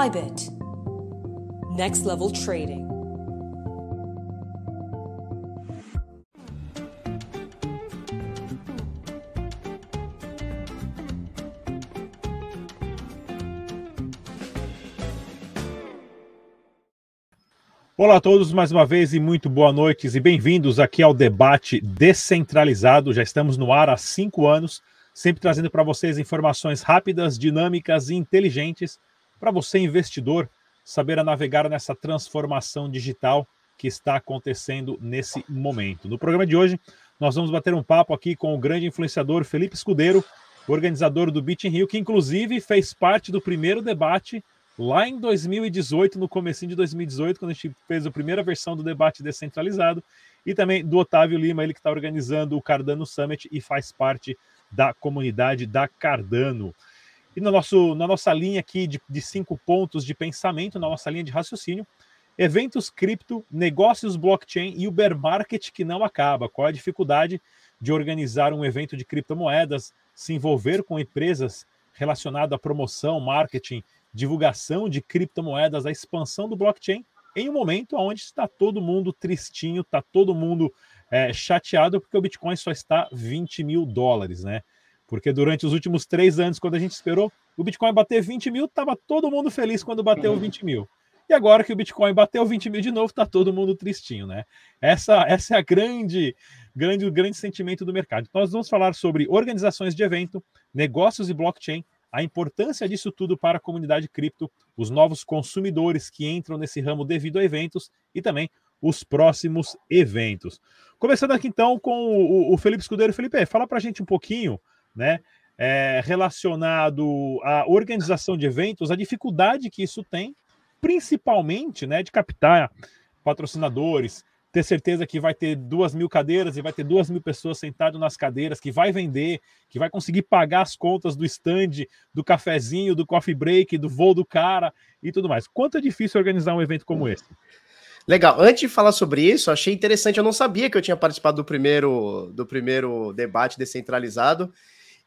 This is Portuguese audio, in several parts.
Bybit. Next level trading. Olá a todos mais uma vez e muito boa noite e bem-vindos aqui ao debate descentralizado. Já estamos no ar há cinco anos, sempre trazendo para vocês informações rápidas, dinâmicas e inteligentes para você, investidor, saber navegar nessa transformação digital que está acontecendo nesse momento. No programa de hoje, nós vamos bater um papo aqui com o grande influenciador Felipe Escudeiro, organizador do Beat in Rio, que inclusive fez parte do primeiro debate lá em 2018, no comecinho de 2018, quando a gente fez a primeira versão do debate descentralizado, e também do Otávio Lima, ele que está organizando o Cardano Summit e faz parte da comunidade da Cardano. E no nosso, na nossa linha aqui de, de cinco pontos de pensamento, na nossa linha de raciocínio, eventos cripto, negócios blockchain e o bear market que não acaba. Qual a dificuldade de organizar um evento de criptomoedas, se envolver com empresas relacionadas à promoção, marketing divulgação de criptomoedas, a expansão do blockchain, em um momento onde está todo mundo tristinho, está todo mundo é, chateado porque o Bitcoin só está 20 mil dólares, né? Porque durante os últimos três anos, quando a gente esperou o Bitcoin bater 20 mil, estava todo mundo feliz quando bateu 20 mil. E agora que o Bitcoin bateu 20 mil de novo, está todo mundo tristinho, né? Essa, essa é a grande, grande, grande sentimento do mercado. Então, nós vamos falar sobre organizações de evento, negócios e blockchain, a importância disso tudo para a comunidade cripto, os novos consumidores que entram nesse ramo devido a eventos e também os próximos eventos. Começando aqui então com o, o Felipe Escudeiro. Felipe, fala para a gente um pouquinho, né, é, relacionado à organização de eventos, a dificuldade que isso tem, principalmente, né, de captar patrocinadores, ter certeza que vai ter duas mil cadeiras e vai ter duas mil pessoas sentadas nas cadeiras, que vai vender, que vai conseguir pagar as contas do stand, do cafezinho, do coffee break, do voo do cara e tudo mais. Quanto é difícil organizar um evento como esse? Legal. Antes de falar sobre isso, achei interessante. Eu não sabia que eu tinha participado do primeiro, do primeiro debate descentralizado.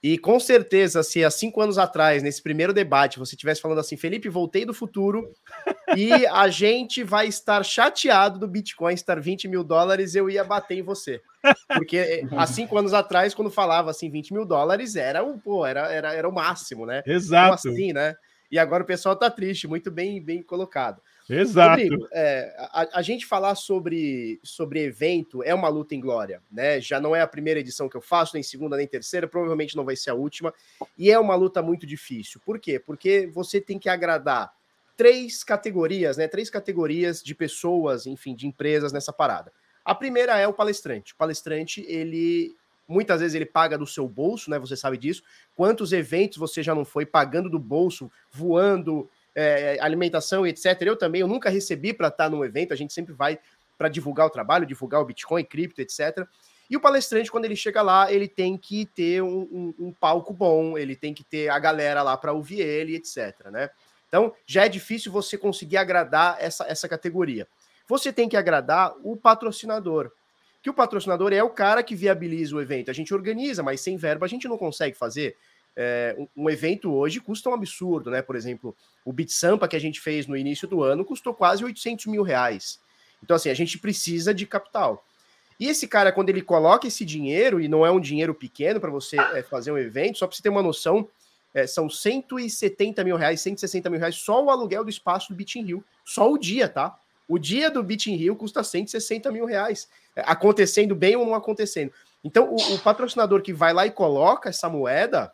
E com certeza, se há cinco anos atrás, nesse primeiro debate, você estivesse falando assim, Felipe, voltei do futuro e a gente vai estar chateado do Bitcoin estar 20 mil dólares, eu ia bater em você. Porque eh, há cinco anos atrás, quando falava assim, 20 mil dólares, era o, pô, era, era, era o máximo, né? Exato. Como assim, né? E agora o pessoal tá triste, muito bem, bem colocado. Exato. Rodrigo, é, a, a, gente falar sobre, sobre evento é uma luta em glória, né? Já não é a primeira edição que eu faço, nem segunda, nem terceira, provavelmente não vai ser a última. E é uma luta muito difícil. Por quê? Porque você tem que agradar três categorias, né? Três categorias de pessoas, enfim, de empresas nessa parada. A primeira é o palestrante. O palestrante, ele muitas vezes ele paga do seu bolso, né? Você sabe disso. Quantos eventos você já não foi pagando do bolso, voando, é, alimentação, etc. Eu também, eu nunca recebi para estar num evento, a gente sempre vai para divulgar o trabalho, divulgar o Bitcoin, cripto, etc. E o palestrante, quando ele chega lá, ele tem que ter um, um, um palco bom, ele tem que ter a galera lá para ouvir ele, etc. Né? Então, já é difícil você conseguir agradar essa, essa categoria. Você tem que agradar o patrocinador. Que o patrocinador é o cara que viabiliza o evento. A gente organiza, mas sem verba a gente não consegue fazer. É, um, evento hoje custa um absurdo, né? Por exemplo, o Bit Sampa que a gente fez no início do ano custou quase 800 mil reais. Então, assim, a gente precisa de capital. E esse cara, quando ele coloca esse dinheiro, e não é um dinheiro pequeno para você é, fazer um evento, só para você ter uma noção, é, são 170 mil reais, 160 mil reais só o aluguel do espaço do Bit Rio. Só o dia, tá? O dia do Bit Rio custa 160 mil reais. É, acontecendo bem ou não acontecendo. Então, o, o patrocinador que vai lá e coloca essa moeda,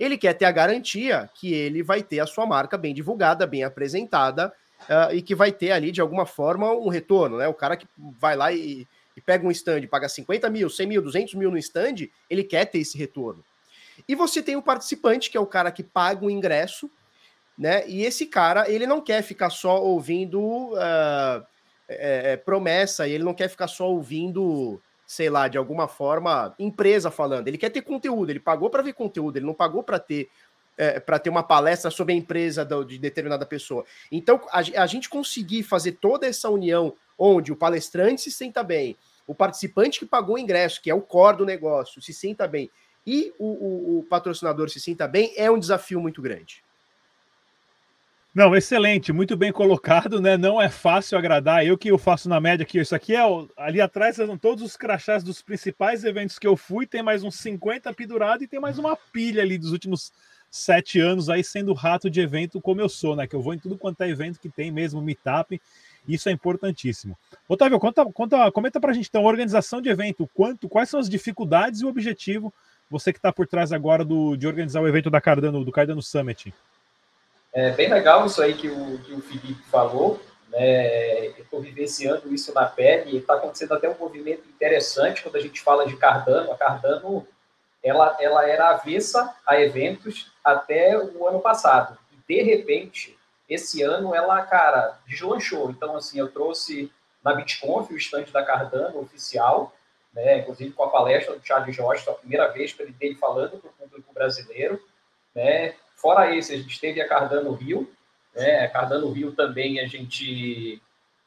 ele quer ter a garantia que ele vai ter a sua marca bem divulgada, bem apresentada uh, e que vai ter ali, de alguma forma, um retorno, né? O cara que vai lá e, e pega um stand, paga 50 mil, 100 mil, 200 mil no stand, ele quer ter esse retorno. E você tem o participante, que é o cara que paga o ingresso, né? E esse cara, ele não quer ficar só ouvindo uh, é, promessa, ele não quer ficar só ouvindo sei lá, de alguma forma, empresa falando. Ele quer ter conteúdo, ele pagou para ver conteúdo, ele não pagou para ter é, para ter uma palestra sobre a empresa de determinada pessoa. Então, a, a, gente conseguir fazer toda essa união onde o palestrante se senta bem, o participante que pagou o ingresso, que é o core do negócio, se senta bem, e o, o, o patrocinador se sinta bem, é um desafio muito grande. Não, excelente, muito bem colocado, né? Não é fácil agradar. Eu que eu faço na média aqui, isso aqui é ali atrás são todos os crachás dos principais eventos que eu fui, tem mais uns 50 pendurados e tem mais uma pilha ali dos últimos sete anos aí sendo rato de evento como eu sou, né? Que eu vou em tudo quanto é evento que tem mesmo, meetup, isso é importantíssimo. Otávio, conta, conta, comenta pra gente então, organização de evento, quanto, quais são as dificuldades e o objetivo, você que está por trás agora do, de organizar o evento da Cardano, do Cardano Summit. É bem legal isso aí que o, que o Felipe falou. Né? Eu estou vivenciando isso na pele está acontecendo até um movimento interessante quando a gente fala de Cardano. A Cardano ela, ela era avessa a eventos até o ano passado. E, de repente, esse ano ela, cara, deslanchou. Então, assim, eu trouxe na BitConf o estande da Cardano oficial, né? inclusive com a palestra do Charles Jorge, a primeira vez que ele dele falando para o público brasileiro. Né? Fora esse, a gente teve a Cardano Rio, né? A Cardano Rio também a gente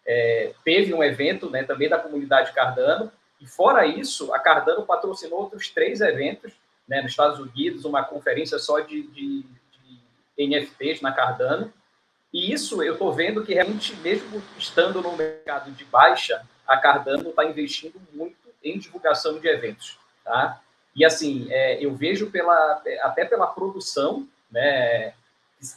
é, teve um evento, né? Também da comunidade Cardano. E fora isso, a Cardano patrocinou outros três eventos, né? Nos Estados Unidos, uma conferência só de, de, de NFTs na Cardano. E isso eu estou vendo que realmente, mesmo estando no mercado de baixa, a Cardano está investindo muito em divulgação de eventos, tá? E assim, é, eu vejo pela, até pela produção né,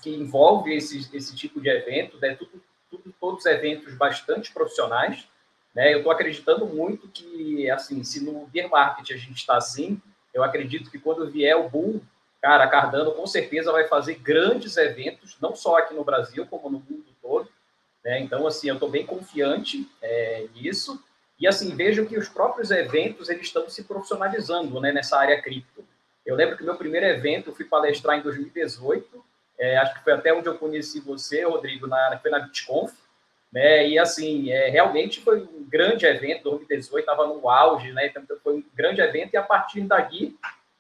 que envolve esse, esse tipo de evento, né, tudo, tudo, todos eventos bastante profissionais. Né, eu estou acreditando muito que, assim, se no beer market a gente está assim, eu acredito que quando vier o boom, cara, a Cardano com certeza vai fazer grandes eventos, não só aqui no Brasil, como no mundo todo. Né? Então, assim, eu estou bem confiante é, nisso. E, assim, vejo que os próprios eventos, eles estão se profissionalizando né, nessa área cripto. Eu lembro que meu primeiro evento, eu fui palestrar em 2018, é, acho que foi até onde eu conheci você, Rodrigo, na, foi na BitConf, né? E assim, é, realmente foi um grande evento, 2018 estava no auge, né? Então foi um grande evento e a partir daqui,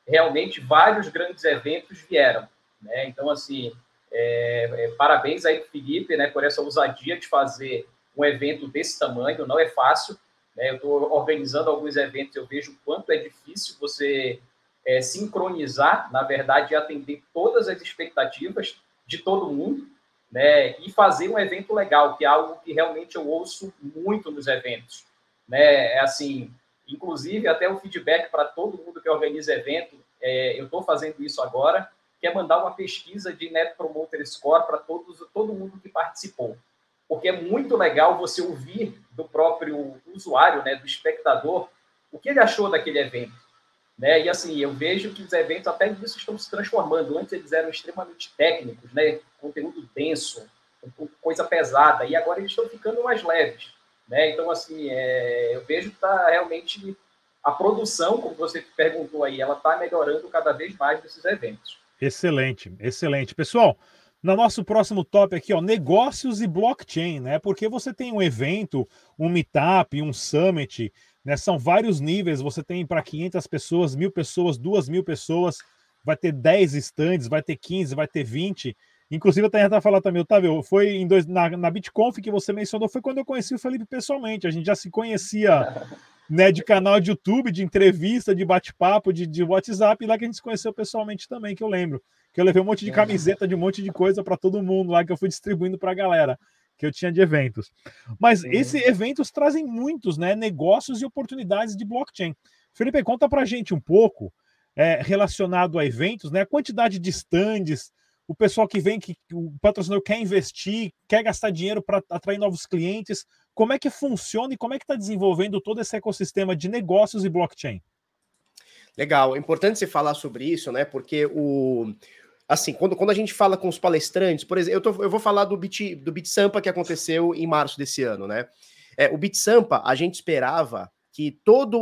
realmente vários grandes eventos vieram, né? Então assim, é, é, parabéns aí Felipe, né? Por essa ousadia de fazer um evento desse tamanho, não é fácil. Né? Eu estou organizando alguns eventos, eu vejo o quanto é difícil você é, sincronizar, na verdade, e atender todas as expectativas de todo mundo, né, e fazer um evento legal, que é algo que realmente eu ouço muito nos eventos, né, é assim, inclusive até o feedback para todo mundo que organiza evento, é, eu estou fazendo isso agora, que é mandar uma pesquisa de Net Promoter Score para todos, todo mundo que participou, porque é muito legal você ouvir do próprio usuário, né, do espectador, o que ele achou daquele evento, né? E assim, eu vejo que os eventos até nisso estão se transformando. Antes eles eram extremamente técnicos, né? conteúdo denso, coisa pesada, e agora eles estão ficando mais leves. Né? Então, assim, é, eu vejo que está realmente a produção, como você perguntou aí, ela está melhorando cada vez mais nesses eventos. Excelente, excelente. Pessoal, no nosso próximo top aqui, ó, negócios e blockchain, né? Porque você tem um evento, um meetup, um summit, né? São vários níveis. Você tem para 500 pessoas, mil pessoas, duas mil pessoas, vai ter 10 stands, vai ter 15, vai ter 20. Inclusive, eu até falando também, Otávio, foi em dois, na, na BitConf que você mencionou, foi quando eu conheci o Felipe pessoalmente. A gente já se conhecia né, de canal de YouTube, de entrevista, de bate-papo, de, de WhatsApp, e lá que a gente se conheceu pessoalmente também, que eu lembro. Que eu levei um monte de camiseta, de um monte de coisa para todo mundo lá que eu fui distribuindo para a galera que eu tinha de eventos. Mas uhum. esses eventos trazem muitos né, negócios e oportunidades de blockchain. Felipe, conta para a gente um pouco é, relacionado a eventos, né, a quantidade de stands, o pessoal que vem, que o patrocinador quer investir, quer gastar dinheiro para atrair novos clientes. Como é que funciona e como é que está desenvolvendo todo esse ecossistema de negócios e blockchain? Legal, é importante você falar sobre isso, né? Porque o, assim, quando, quando a gente fala com os palestrantes, por exemplo, eu, tô, eu vou falar do Bit, do Bit Sampa que aconteceu em março desse ano, né? É, o Bit Sampa, a gente esperava que toda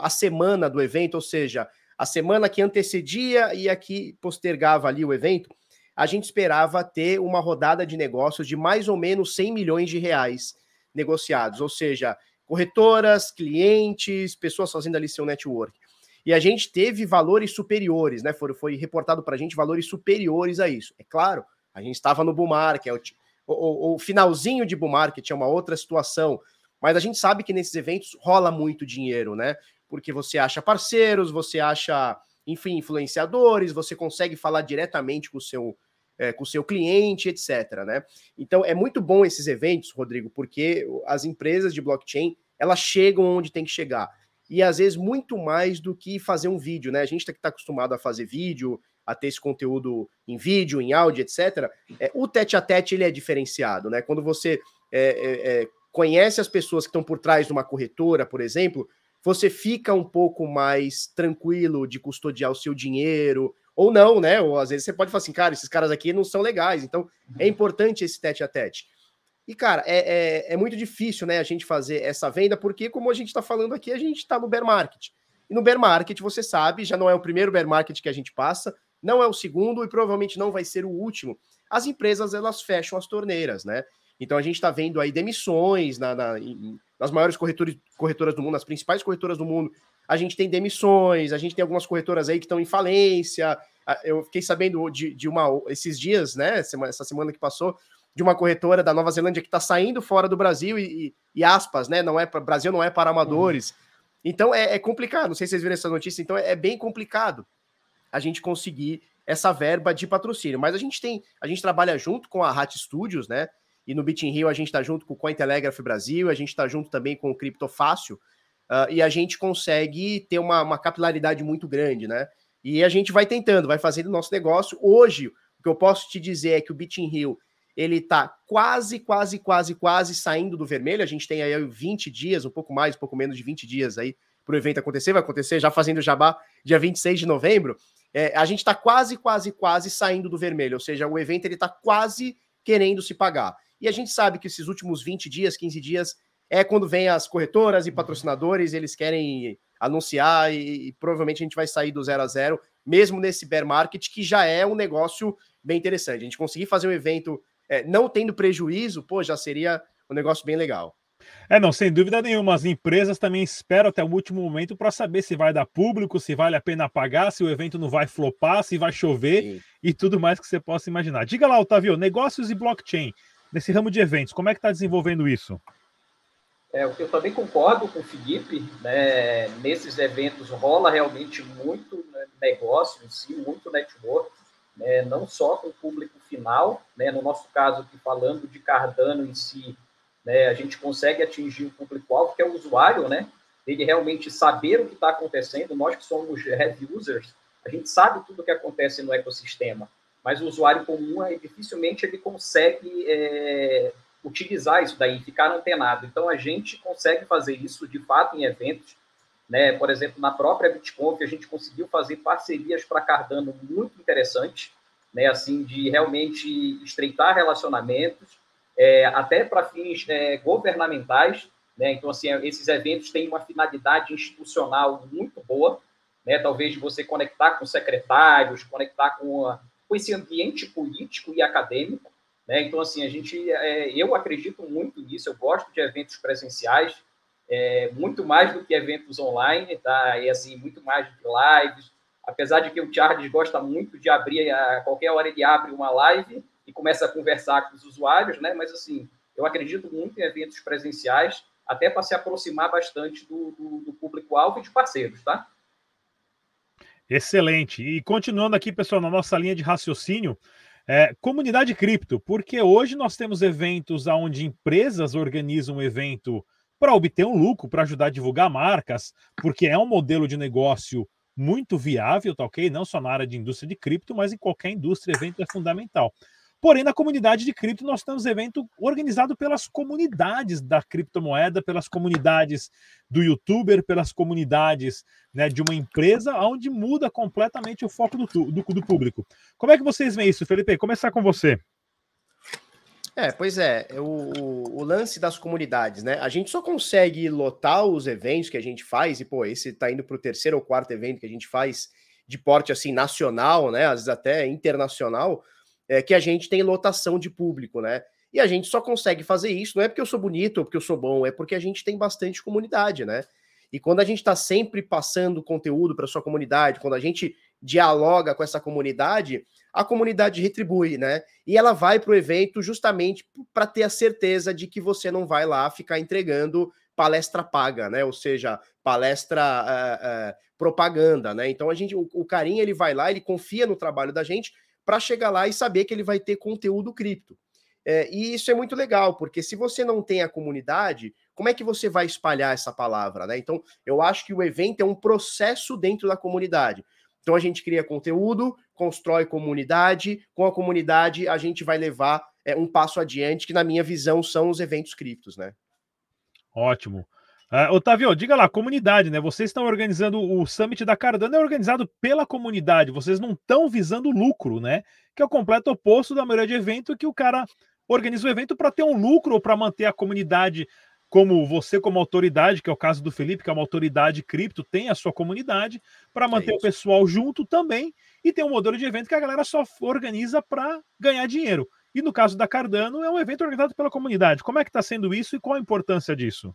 a semana do evento, ou seja, a semana que antecedia e a que postergava ali o evento, a gente esperava ter uma rodada de negócios de mais ou menos 100 milhões de reais negociados, ou seja, corretoras, clientes, pessoas fazendo ali seu network e a gente teve valores superiores, né? Foi, foi reportado para a gente valores superiores a isso. É claro, a gente estava no bull market, o, o, o, finalzinho de bull market é uma outra situação, mas a gente sabe que nesses eventos rola muito dinheiro, né? Porque você acha parceiros, você acha, enfim, influenciadores, você consegue falar diretamente com o seu é, com o seu cliente, etc. Né? Então é muito bom esses eventos, Rodrigo, porque as empresas de blockchain elas chegam onde tem que chegar. E às vezes muito mais do que fazer um vídeo, né? A gente está acostumado a fazer vídeo, a ter esse conteúdo em vídeo, em áudio, etc. É, o tete a tete ele é diferenciado, né? Quando você é, é, é conhece as pessoas que estão por trás de uma corretora, por exemplo, você fica um pouco mais tranquilo de custodiar o seu dinheiro, ou não, né? Ou às vezes você pode falar assim, cara, esses caras aqui não são legais, então é importante esse tete a tete. E, cara, é, é, é muito difícil, né, a gente fazer essa venda, porque, como a gente está falando aqui, a gente está no bear market. E no bear market, você sabe, já não é o primeiro bear market que a gente passa, não é o segundo e provavelmente não vai ser o último. As empresas, elas fecham as torneiras, né? Então a gente está vendo aí demissões na, na, nas maiores corretoras, corretoras do mundo, nas principais corretoras do mundo. A gente tem demissões, a gente tem algumas corretoras aí que estão em falência. Eu fiquei sabendo de, de uma esses dias, né? Essa semana que passou, de uma corretora da Nova Zelândia que está saindo fora do Brasil e, e, e, aspas, né? Não é Brasil não é para amadores. Uhum. Então é, é, complicado. Não sei se vocês viram essa notícia. Então é, é bem complicado a gente conseguir essa verba de patrocínio. Mas a gente tem, a gente trabalha junto com a Hat Studios, né? E no Bit Rio a gente está junto com o Cointelegraph Brasil, a gente está junto também com o Criptofácil, uh, e a gente consegue ter uma, uma capilaridade muito grande, né? E a gente vai tentando, vai fazendo o nosso negócio. Hoje, o que eu posso te dizer é que o Bit Rio ele está quase, quase, quase, quase saindo do vermelho. A gente tem aí 20 dias, um pouco mais, um pouco menos de 20 dias aí para o evento acontecer. Vai acontecer já fazendo jabá dia 26 de novembro. É, a gente está quase, quase, quase saindo do vermelho. Ou seja, o evento ele está quase querendo se pagar. E a gente sabe que esses últimos 20 dias, 15 dias, é quando vem as corretoras e patrocinadores, eles querem anunciar e, e, provavelmente a gente vai sair do zero a zero, mesmo nesse bear market, que já é um negócio bem interessante. A gente conseguir fazer um evento é, não tendo prejuízo, pô, já seria um negócio bem legal. É, não, sem dúvida nenhuma. As empresas também esperam até o último momento para saber se vai dar público, se vale a pena pagar, se o evento não vai flopar, se vai chover Sim. e tudo mais que você possa imaginar. Diga lá, Otávio, negócios e blockchain nesse ramo de eventos. Como é que está desenvolvendo isso? É, eu também concordo com o Felipe, né, nesses eventos rola realmente muito né, negócio em si, muito network, né, não só com o público final, né, no nosso caso aqui falando de Cardano em si, né, a gente consegue atingir o público-alvo, que é o usuário, né, ele realmente saber o que está acontecendo, nós que somos heavy users, a gente sabe tudo o que acontece no ecossistema, mas o usuário comum, é, dificilmente ele consegue é, utilizar isso daí, ficar antenado. Então, a gente consegue fazer isso, de fato, em eventos. Né? Por exemplo, na própria BitConf, a gente conseguiu fazer parcerias para Cardano muito interessantes, né? assim, de realmente estreitar relacionamentos, é, até para fins é, governamentais. Né? Então, assim, esses eventos têm uma finalidade institucional muito boa, né? talvez você conectar com secretários, conectar com a, com esse ambiente político e acadêmico. Né? Então, assim, a gente, é, eu acredito muito nisso, eu gosto de eventos presenciais, é, muito mais do que eventos online, tá? E, assim, muito mais do que lives. Apesar de que o Charles gosta muito de abrir, a qualquer hora ele abre uma live e começa a conversar com os usuários, né? Mas, assim, eu acredito muito em eventos presenciais, até para se aproximar bastante do, do, do público-alvo e de parceiros, tá? Excelente. E continuando aqui, pessoal, na nossa linha de raciocínio, é, comunidade cripto, porque hoje nós temos eventos onde empresas organizam um evento para obter um lucro, para ajudar a divulgar marcas, porque é um modelo de negócio muito viável, tá ok? Não só na área de indústria de cripto, mas em qualquer indústria, evento é fundamental. Porém, na comunidade de cripto, nós temos evento organizado pelas comunidades da criptomoeda, pelas comunidades do youtuber, pelas comunidades né, de uma empresa, onde muda completamente o foco do, do, do público. Como é que vocês veem isso, Felipe? Começar com você. É, pois é, o, o, lance das comunidades, né? A gente só consegue lotar os eventos que a gente faz, e pô, esse tá indo para o terceiro ou quarto evento que a gente faz de porte assim nacional, né? Às vezes até internacional, é, que a gente tem lotação de público, né? E a gente só consegue fazer isso, não é porque eu sou bonito ou porque eu sou bom, é porque a gente tem bastante comunidade, né? E quando a gente está sempre passando conteúdo para sua comunidade, quando a gente dialoga com essa comunidade, a comunidade retribui, né? E ela vai para o evento justamente para ter a certeza de que você não vai lá ficar entregando palestra paga, né? Ou seja, palestra uh, uh, propaganda, né? Então a gente, o, o carinha ele vai lá, ele confia no trabalho da gente para chegar lá e saber que ele vai ter conteúdo cripto. É, e isso é muito legal, porque se você não tem a comunidade, como é que você vai espalhar essa palavra? Né? Então, eu acho que o evento é um processo dentro da comunidade. Então, a gente cria conteúdo, constrói comunidade, com a comunidade a gente vai levar é, um passo adiante, que na minha visão são os eventos criptos, né? Ótimo. Uh, Otávio, diga lá, comunidade, né? Vocês estão organizando o Summit da Cardano, é organizado pela comunidade, vocês não estão visando lucro, né? Que é o completo oposto da maioria de evento que o cara organiza o evento para ter um lucro ou para manter a comunidade como você, como autoridade, que é o caso do Felipe, que é uma autoridade cripto, tem a sua comunidade, para manter é o pessoal junto também, e tem um modelo de evento que a galera só organiza para ganhar dinheiro. E no caso da Cardano, é um evento organizado pela comunidade. Como é que está sendo isso e qual a importância disso?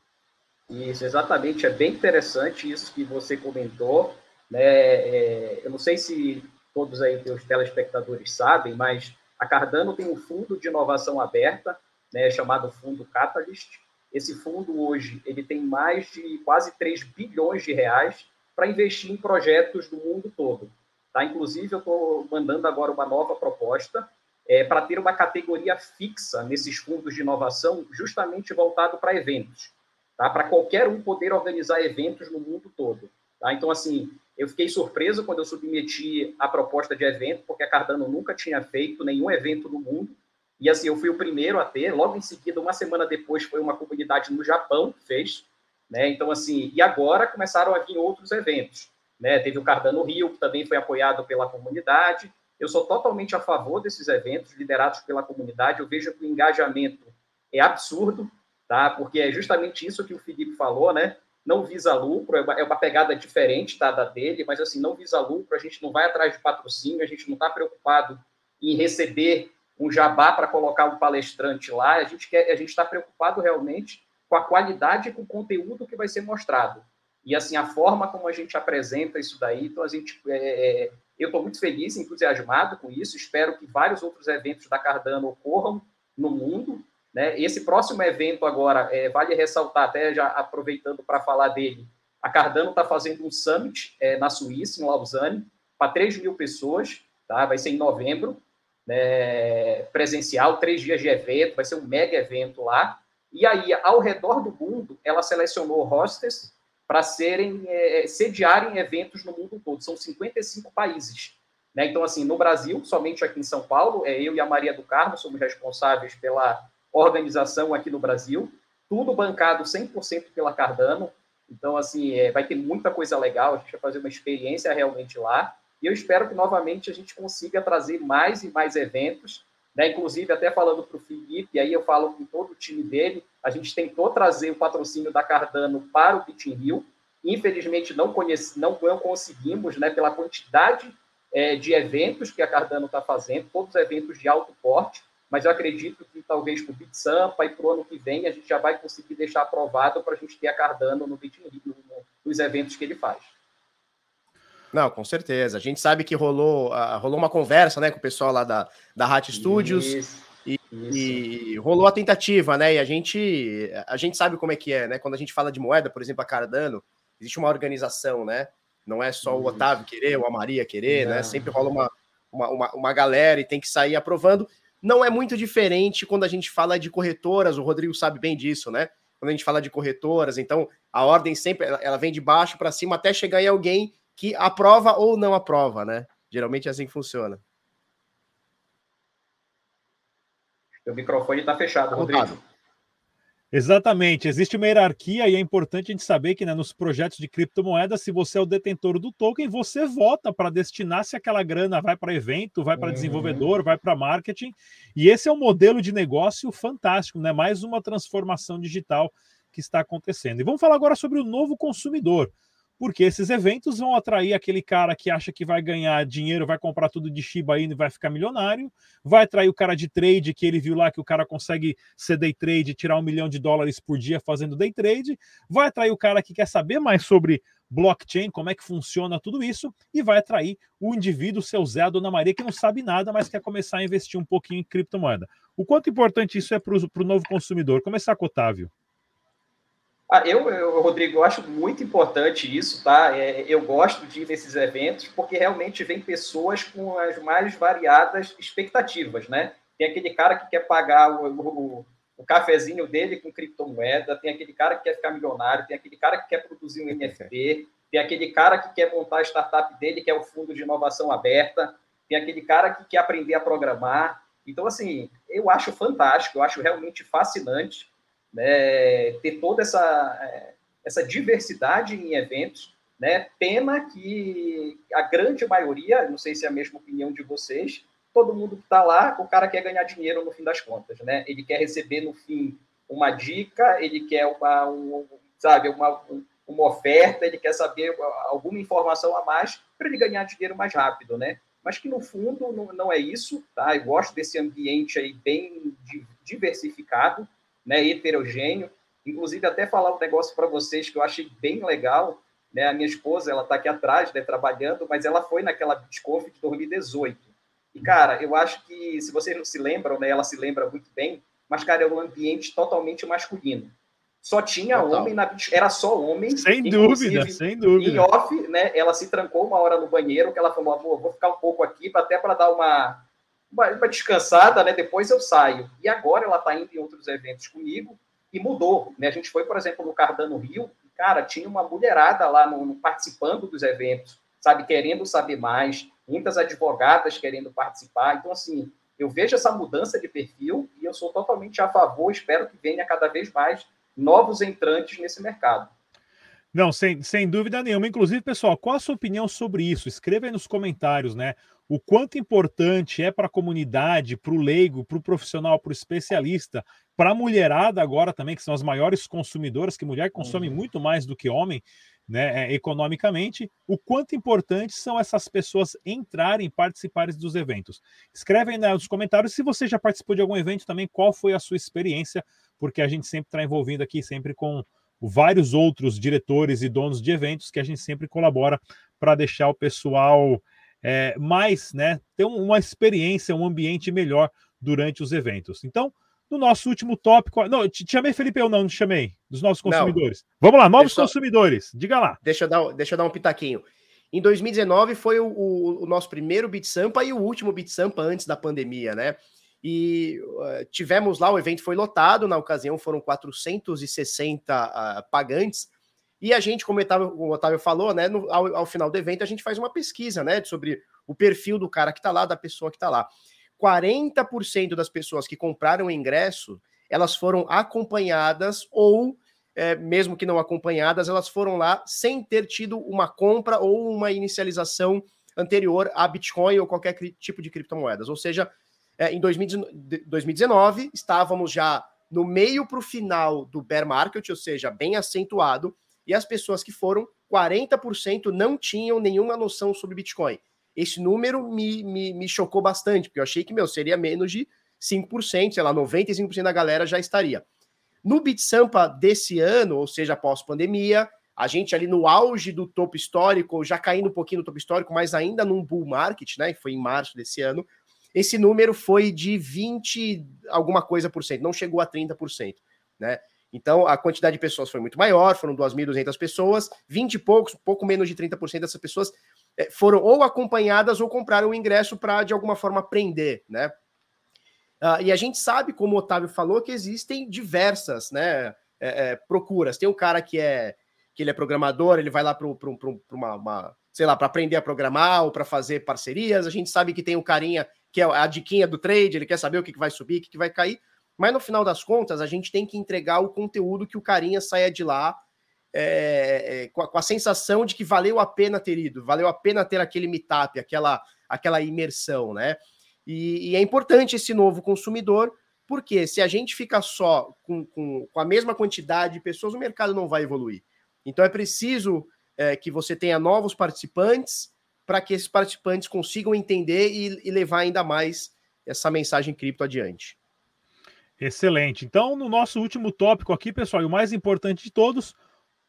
Isso, exatamente. É bem interessante isso que você comentou. Né? É, eu não sei se todos aí os telespectadores sabem, mas a Cardano tem um fundo de inovação aberta, né, chamado Fundo Catalyst. Esse fundo hoje ele tem mais de quase 3 bilhões de reais para investir em projetos do mundo todo. Tá? Inclusive, eu estou mandando agora uma nova proposta é, para ter uma categoria fixa nesses fundos de inovação, justamente voltado para eventos, tá? para qualquer um poder organizar eventos no mundo todo. Tá? Então, assim, eu fiquei surpreso quando eu submeti a proposta de evento, porque a Cardano nunca tinha feito nenhum evento no mundo, e assim, eu fui o primeiro a ter, logo em seguida, uma semana depois, foi uma comunidade no Japão que fez, né? Então, assim, e agora começaram a vir outros eventos, né? Teve o Cardano Rio, que também foi apoiado pela comunidade, eu sou totalmente a favor desses eventos liderados pela comunidade. Eu vejo que o engajamento é absurdo, tá? Porque é justamente isso que o Felipe falou, né? Não visa lucro, é uma é pegada diferente tá, da dele, mas assim, não visa lucro, a gente não vai atrás de patrocínio, a gente não está preocupado em receber um jabá para colocar um palestrante lá, a gente quer, a gente está preocupado realmente com a qualidade e com o conteúdo que vai ser mostrado. E assim, a forma como a gente apresenta isso daí, então a gente é, é eu estou muito feliz, entusiasmado com isso. Espero que vários outros eventos da Cardano ocorram no mundo. Né? Esse próximo evento agora, é, vale ressaltar, até já aproveitando para falar dele, a Cardano está fazendo um summit é, na Suíça, em Lausanne, para 3 mil pessoas, tá? vai ser em novembro, né? presencial, três dias de evento, vai ser um mega evento lá. E aí, ao redor do mundo, ela selecionou hostess para serem é, sediarem eventos no mundo todo. São 55 países. Né? Então, assim, no Brasil, somente aqui em São Paulo, é, eu e a Maria do Carmo somos responsáveis pela organização aqui no Brasil, tudo bancado 100% pela Cardano. Então, assim, é, vai ter muita coisa legal, a gente vai fazer uma experiência realmente lá. E eu espero que, novamente, a gente consiga trazer mais e mais eventos né? Inclusive, até falando para o Felipe, aí eu falo com todo o time dele, a gente tentou trazer o patrocínio da Cardano para o Bitin Rio, infelizmente não, conheci, não, conseguimos, né, pela quantidade é, de eventos que a Cardano está fazendo, todos eventos de alto porte, mas eu acredito que talvez para o Bit Sampa e para o ano que vem a gente já vai conseguir deixar aprovado para a gente ter a Cardano no no, nos eventos que ele faz. Não, com certeza. A gente sabe que rolou, uh, rolou uma conversa né, com o pessoal lá da, da Hat Studios. Isso, e, isso. e, rolou a tentativa, né? E a gente, a gente sabe como é que é, né? Quando a gente fala de moeda, por exemplo, a Cardano, existe uma organização, né? Não é só o Otávio querer ou a Maria querer, né? Sempre rola uma, uma, uma, uma galera e tem que sair aprovando. Não é muito diferente quando a gente fala de corretoras, o Rodrigo sabe bem disso, né? Quando a gente fala de corretoras, então a ordem sempre ela vem de baixo para cima até chegar em alguém que aprova ou não aprova, né? Geralmente é assim que funciona. O microfone está fechado, tá Rodrigo. Exatamente, existe uma hierarquia e é importante a gente saber que né, nos projetos de criptomoedas, se você é o detentor do token, você vota para destinar se aquela grana vai para evento, vai para uhum. desenvolvedor, vai para marketing. E esse é um modelo de negócio fantástico, né? Mais uma transformação digital que está acontecendo. E vamos falar agora sobre o novo consumidor porque esses eventos vão atrair aquele cara que acha que vai ganhar dinheiro, vai comprar tudo de Shiba Inu e vai ficar milionário, vai atrair o cara de trade, que ele viu lá que o cara consegue ser day trade, tirar um milhão de dólares por dia fazendo day trade, vai atrair o cara que quer saber mais sobre blockchain, como é que funciona tudo isso, e vai atrair o indivíduo, seu Zé, a Dona Maria, que não sabe nada, mas quer começar a investir um pouquinho em criptomoeda. O quanto importante isso é para o novo consumidor? Começar com o Otávio. Ah, eu, eu, Rodrigo, eu acho muito importante isso, tá? É, eu gosto de ir nesses eventos porque realmente vem pessoas com as mais variadas expectativas, né? Tem aquele cara que quer pagar o, o, o cafezinho dele com criptomoeda, tem aquele cara que quer ficar milionário, tem aquele cara que quer produzir um NFT, tem aquele cara que quer montar a startup dele, que é o fundo de inovação aberta, tem aquele cara que quer aprender a programar. Então, assim, eu acho fantástico, eu acho realmente fascinante né, ter toda essa, essa diversidade em eventos. Né? Pena que a grande maioria, não sei se é a mesma opinião de vocês, todo mundo que está lá, o cara quer ganhar dinheiro no fim das contas. Né? Ele quer receber no fim uma dica, ele quer uma, um, sabe, uma, uma oferta, ele quer saber alguma informação a mais para ele ganhar dinheiro mais rápido, né? Mas que no fundo não, não é isso, tá? Eu gosto desse ambiente aí bem diversificado, né, heterogêneo. Inclusive, até falar um negócio para vocês que eu achei bem legal. Né? A minha esposa, ela está aqui atrás, né, trabalhando, mas ela foi naquela BitConf de 2018. E, cara, eu acho que, se vocês não se lembram, né, ela se lembra muito bem, mas, cara, é um ambiente totalmente masculino. Só tinha Total. homem na era só homem. Sem dúvida, sem dúvida. Em off, né? Ela se trancou uma hora no banheiro, que ela falou, vou ficar um pouco aqui, até para dar uma, uma, uma, descansada, né? Depois eu saio. E agora ela está indo em outros eventos comigo e mudou. Né? A gente foi, por exemplo, no Cardano Rio, cara, tinha uma mulherada lá no, no, participando dos eventos, sabe, querendo saber mais, muitas advogadas querendo participar. Então, assim, eu vejo essa mudança de perfil e eu sou totalmente a favor, espero que venha cada vez mais novos entrantes nesse mercado. Não, sem, sem dúvida nenhuma. Inclusive, pessoal, qual a sua opinião sobre isso? Escreva aí nos comentários, né? O quanto importante é para a comunidade, para o leigo, para o profissional, para o especialista, para a mulherada agora também, que são as maiores consumidoras, que mulher consome uhum. muito mais do que homem, né, é, economicamente, o quanto importante são essas pessoas entrarem, participarem dos eventos. Escrevem nos comentários se você já participou de algum evento também, qual foi a sua experiência, porque a gente sempre está envolvido aqui sempre com vários outros diretores e donos de eventos que a gente sempre colabora para deixar o pessoal é, mais, né, ter uma experiência, um ambiente melhor durante os eventos. Então, no nosso último tópico, não, te chamei Felipe ou não, não te chamei, dos nossos consumidores. Não. Vamos lá, novos deixa consumidores, diga lá. Deixa eu dar, deixa eu dar um pitaquinho. Em 2019 foi o, o, o nosso primeiro Beat Sampa e o último Beat Sampa antes da pandemia, né? E uh, tivemos lá, o evento foi lotado, na ocasião foram 460 uh, pagantes. E a gente, como o Otávio, o Otávio falou, né, no, ao, ao, final do evento, a gente faz uma pesquisa né, sobre o perfil do cara que está lá, da pessoa que está lá. 40% das pessoas que compraram o ingresso, elas foram acompanhadas ou, é, mesmo que não acompanhadas, elas foram lá sem ter tido uma compra ou uma inicialização anterior a Bitcoin ou qualquer tipo de criptomoedas. Ou seja, é, em 2019, estávamos já no meio para o final do bear market, ou seja, bem acentuado, e as pessoas que foram, 40% não tinham nenhuma noção sobre Bitcoin. Esse número me, me, me chocou bastante, porque eu achei que, meu, seria menos de 5%, sei lá, 95% da galera já estaria. No BitSampa desse ano, ou seja, pós-pandemia, a gente ali no auge do topo histórico, já caindo um pouquinho no topo histórico, mas ainda num bull market, né? Foi em março desse ano esse número foi de 20 alguma coisa por cento, não chegou a 30%, né? Então, a quantidade de pessoas foi muito maior, foram 2.200 pessoas, 20 e poucos, pouco menos de 30% dessas pessoas é, foram ou acompanhadas ou compraram o ingresso para, de alguma forma, aprender, né? Uh, e a gente sabe, como o Otávio falou, que existem diversas né, é, é, procuras. Tem um cara que é que ele é programador, ele vai lá para uma, uma, sei lá, para aprender a programar ou para fazer parcerias. A gente sabe que tem o carinha que é a diquinha do trade, ele quer saber o que, vai subir, o que, vai cair. Mas no final das contas, a gente tem que entregar o conteúdo que o carinha saia de lá é, é, com, a, com, a, sensação de que valeu a pena ter ido, valeu a pena ter aquele meetup, aquela, aquela imersão, né? E, e é importante esse novo consumidor, porque se a gente fica só com, com, com, a mesma quantidade de pessoas, o mercado não vai evoluir. Então é preciso é, que você tenha novos participantes para que esses participantes consigam entender e, e levar ainda mais essa mensagem cripto adiante. Excelente. Então, no nosso último tópico aqui, pessoal, e o mais importante de todos,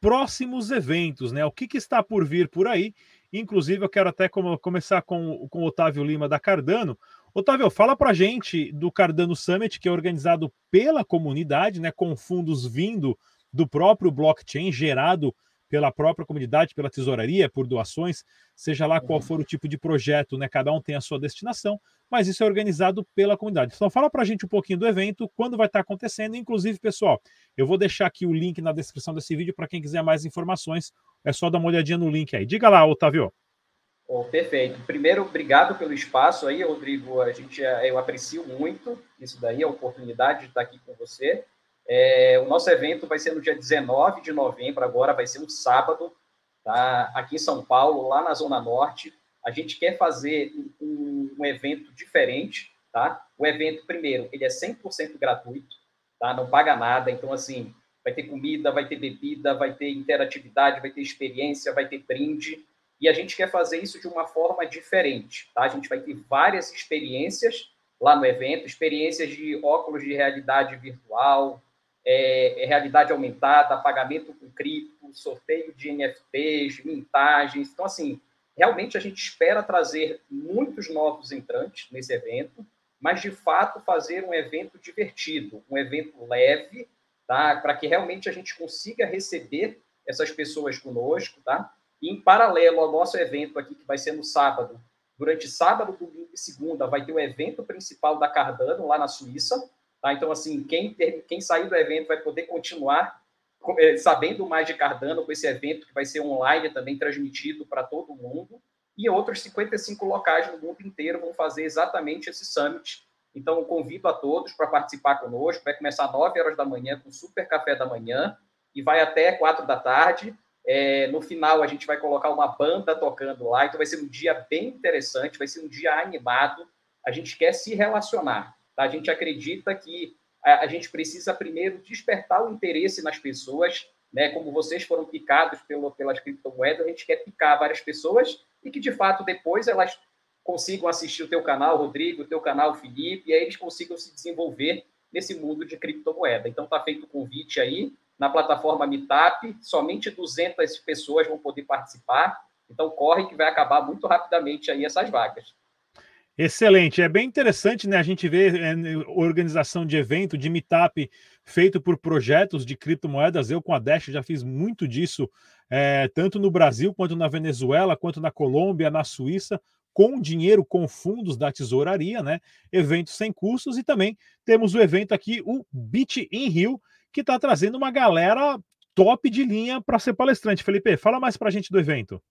próximos eventos, né? O que, que está por vir por aí? Inclusive, eu quero até começar com, com o Otávio Lima da Cardano. Otávio, fala para gente do Cardano Summit, que é organizado pela comunidade, né? Com fundos vindo do próprio blockchain gerado pela própria comunidade, pela tesouraria, por doações, seja lá qual for o tipo de projeto, né? Cada um tem a sua destinação, mas isso é organizado pela comunidade. Então fala para a gente um pouquinho do evento, quando vai estar acontecendo, inclusive, pessoal, eu vou deixar aqui o link na descrição desse vídeo para quem quiser mais informações, é só dar uma olhadinha no link aí. Diga lá, Otávio. Oh, perfeito. Primeiro, obrigado pelo espaço aí, Rodrigo. A gente, eu aprecio muito isso daí, a oportunidade de estar aqui com você. É, o nosso evento vai ser no dia 19 de novembro, agora vai ser um sábado, tá? aqui em São Paulo, lá na Zona Norte. A gente quer fazer um, um evento diferente, tá? O evento, primeiro, ele é 100% gratuito, tá? Não paga nada, então, assim, vai ter comida, vai ter bebida, vai ter interatividade, vai ter experiência, vai ter brinde, e a gente quer fazer isso de uma forma diferente, tá? A gente vai ter várias experiências lá no evento, experiências de óculos de realidade virtual, é, é realidade aumentada, pagamento com cripto, sorteio de NFTs, mintagens. Então, assim, realmente a gente espera trazer muitos novos entrantes nesse evento, mas de fato fazer um evento divertido, um evento leve, tá? Para que realmente a gente consiga receber essas pessoas conosco, tá? E em paralelo ao nosso evento aqui, que vai ser no sábado, durante sábado, domingo e segunda, vai ter o evento principal da Cardano lá na Suíça, Tá? Então, assim, quem, ter, quem sair do evento vai poder continuar eh, sabendo mais de Cardano com esse evento, que vai ser online também transmitido para todo mundo. E outros 55 locais no mundo inteiro vão fazer exatamente esse summit. Então, convido a todos para participar conosco. Vai começar às 9 horas da manhã, com super café da manhã, e vai até 4 da tarde. É, no final, a gente vai colocar uma banda tocando lá. Então, vai ser um dia bem interessante, vai ser um dia animado. A gente quer se relacionar. Tá? A gente acredita que a, a, gente precisa primeiro despertar o interesse nas pessoas, né? Como vocês foram picados pelo, pelas criptomoedas, a gente quer picar várias pessoas e que de fato depois elas consigam assistir o teu canal, Rodrigo, o teu canal, Felipe, e aí eles consigam se desenvolver nesse mundo de criptomoeda. Então está feito o convite aí na plataforma Meetup, somente 200 pessoas vão poder participar. Então corre que vai acabar muito rapidamente aí essas vagas. Excelente, é bem interessante, né? A gente vê é, organização de evento, de meetup feito por projetos de criptomoedas. Eu com a Dash já fiz muito disso, é, tanto no Brasil quanto na Venezuela, quanto na Colômbia, na Suíça, com dinheiro, com fundos da tesouraria, né? Eventos sem custos e também temos o evento aqui, o Bit in Rio, que está trazendo uma galera top de linha para ser palestrante. Felipe, fala mais para a gente do evento.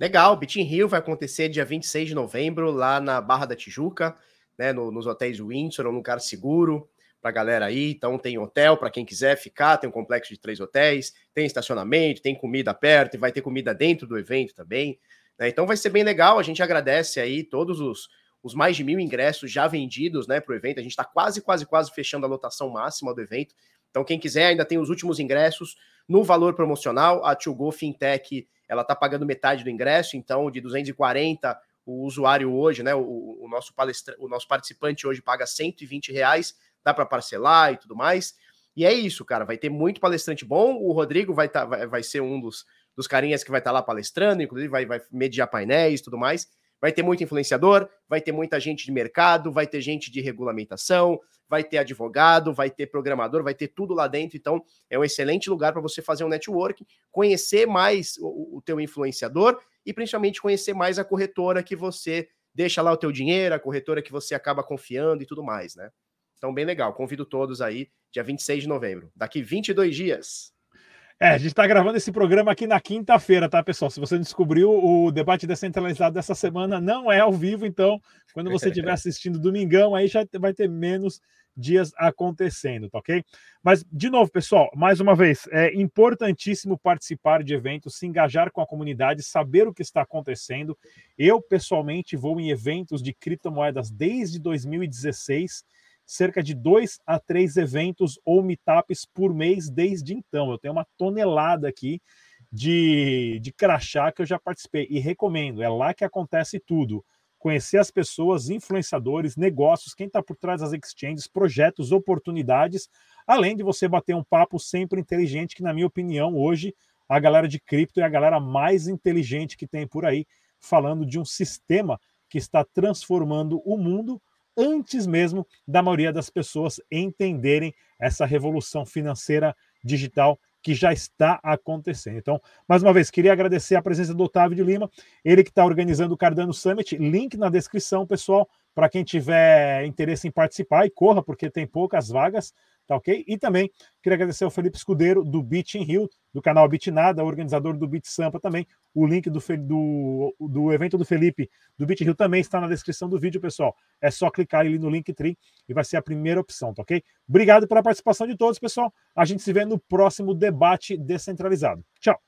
Legal, Bitin Rio vai acontecer dia 26 de novembro, lá na Barra da Tijuca, né, no, nos hotéis Windsor, um lugar seguro para galera aí. Então tem hotel para quem quiser ficar, tem um complexo de três hotéis, tem estacionamento, tem comida perto e vai ter comida dentro do evento também. Né? Então vai ser bem legal. A gente agradece aí todos os, os mais de mil ingressos já vendidos né, para o evento. A gente está quase, quase, quase fechando a lotação máxima do evento. Então, quem quiser, ainda tem os últimos ingressos no valor promocional. A Tio Go Fintech ela está pagando metade do ingresso, então de 240 o usuário hoje, né, o, o nosso palestra, o nosso participante hoje paga 120 reais, dá para parcelar e tudo mais. E é isso, cara. Vai ter muito palestrante bom. O Rodrigo vai, tá, vai, vai ser um dos, dos carinhas que vai estar tá lá palestrando, inclusive vai, vai mediar painéis e tudo mais. Vai ter muito influenciador, vai ter muita gente de mercado, vai ter gente de regulamentação, vai ter advogado, vai ter programador, vai ter tudo lá dentro. Então, é um excelente lugar para você fazer um network, conhecer mais o, o teu influenciador e principalmente conhecer mais a corretora que você deixa lá o teu dinheiro, a corretora que você acaba confiando e tudo mais, né? Então, bem legal. Convido todos aí, dia 26 de novembro, daqui 22 dias. É, a gente está gravando esse programa aqui na quinta-feira, tá, pessoal? Se você descobriu, o debate descentralizado dessa semana não é ao vivo, então, quando você estiver assistindo domingão, aí já vai ter menos dias acontecendo, tá ok? Mas, de novo, pessoal, mais uma vez, é importantíssimo participar de eventos, se engajar com a comunidade, saber o que está acontecendo. Eu, pessoalmente, vou em eventos de criptomoedas desde 2016 cerca de dois a três eventos ou meetups por mês desde então. Eu tenho uma tonelada aqui de, de crachá que eu já participei e recomendo. É lá que acontece tudo. Conhecer as pessoas, influenciadores, negócios, quem está por trás das exchanges, projetos, oportunidades, além de você bater um papo sempre inteligente, que, na minha opinião, hoje a galera de cripto é a galera mais inteligente que tem por aí, falando de um sistema que está transformando o mundo antes mesmo da maioria das pessoas entenderem essa revolução financeira digital que já está acontecendo. Então, mais uma vez, queria agradecer a presença do Otávio de Lima, ele que está organizando o Cardano Summit. Link na descrição, pessoal, para quem tiver interesse em participar e corra, porque tem poucas vagas, tá ok? E também queria agradecer ao Felipe Escudeiro, do Beat in Rio, do canal Bitnada, organizador do Beat Sampa também. O link do, do, do evento do Felipe, do Beat Rio, também está na descrição do vídeo, pessoal. É só clicar ali no Linktree e vai ser a primeira opção, tá ok? Obrigado pela participação de todos, pessoal. A gente se vê no próximo debate descentralizado. Tchau!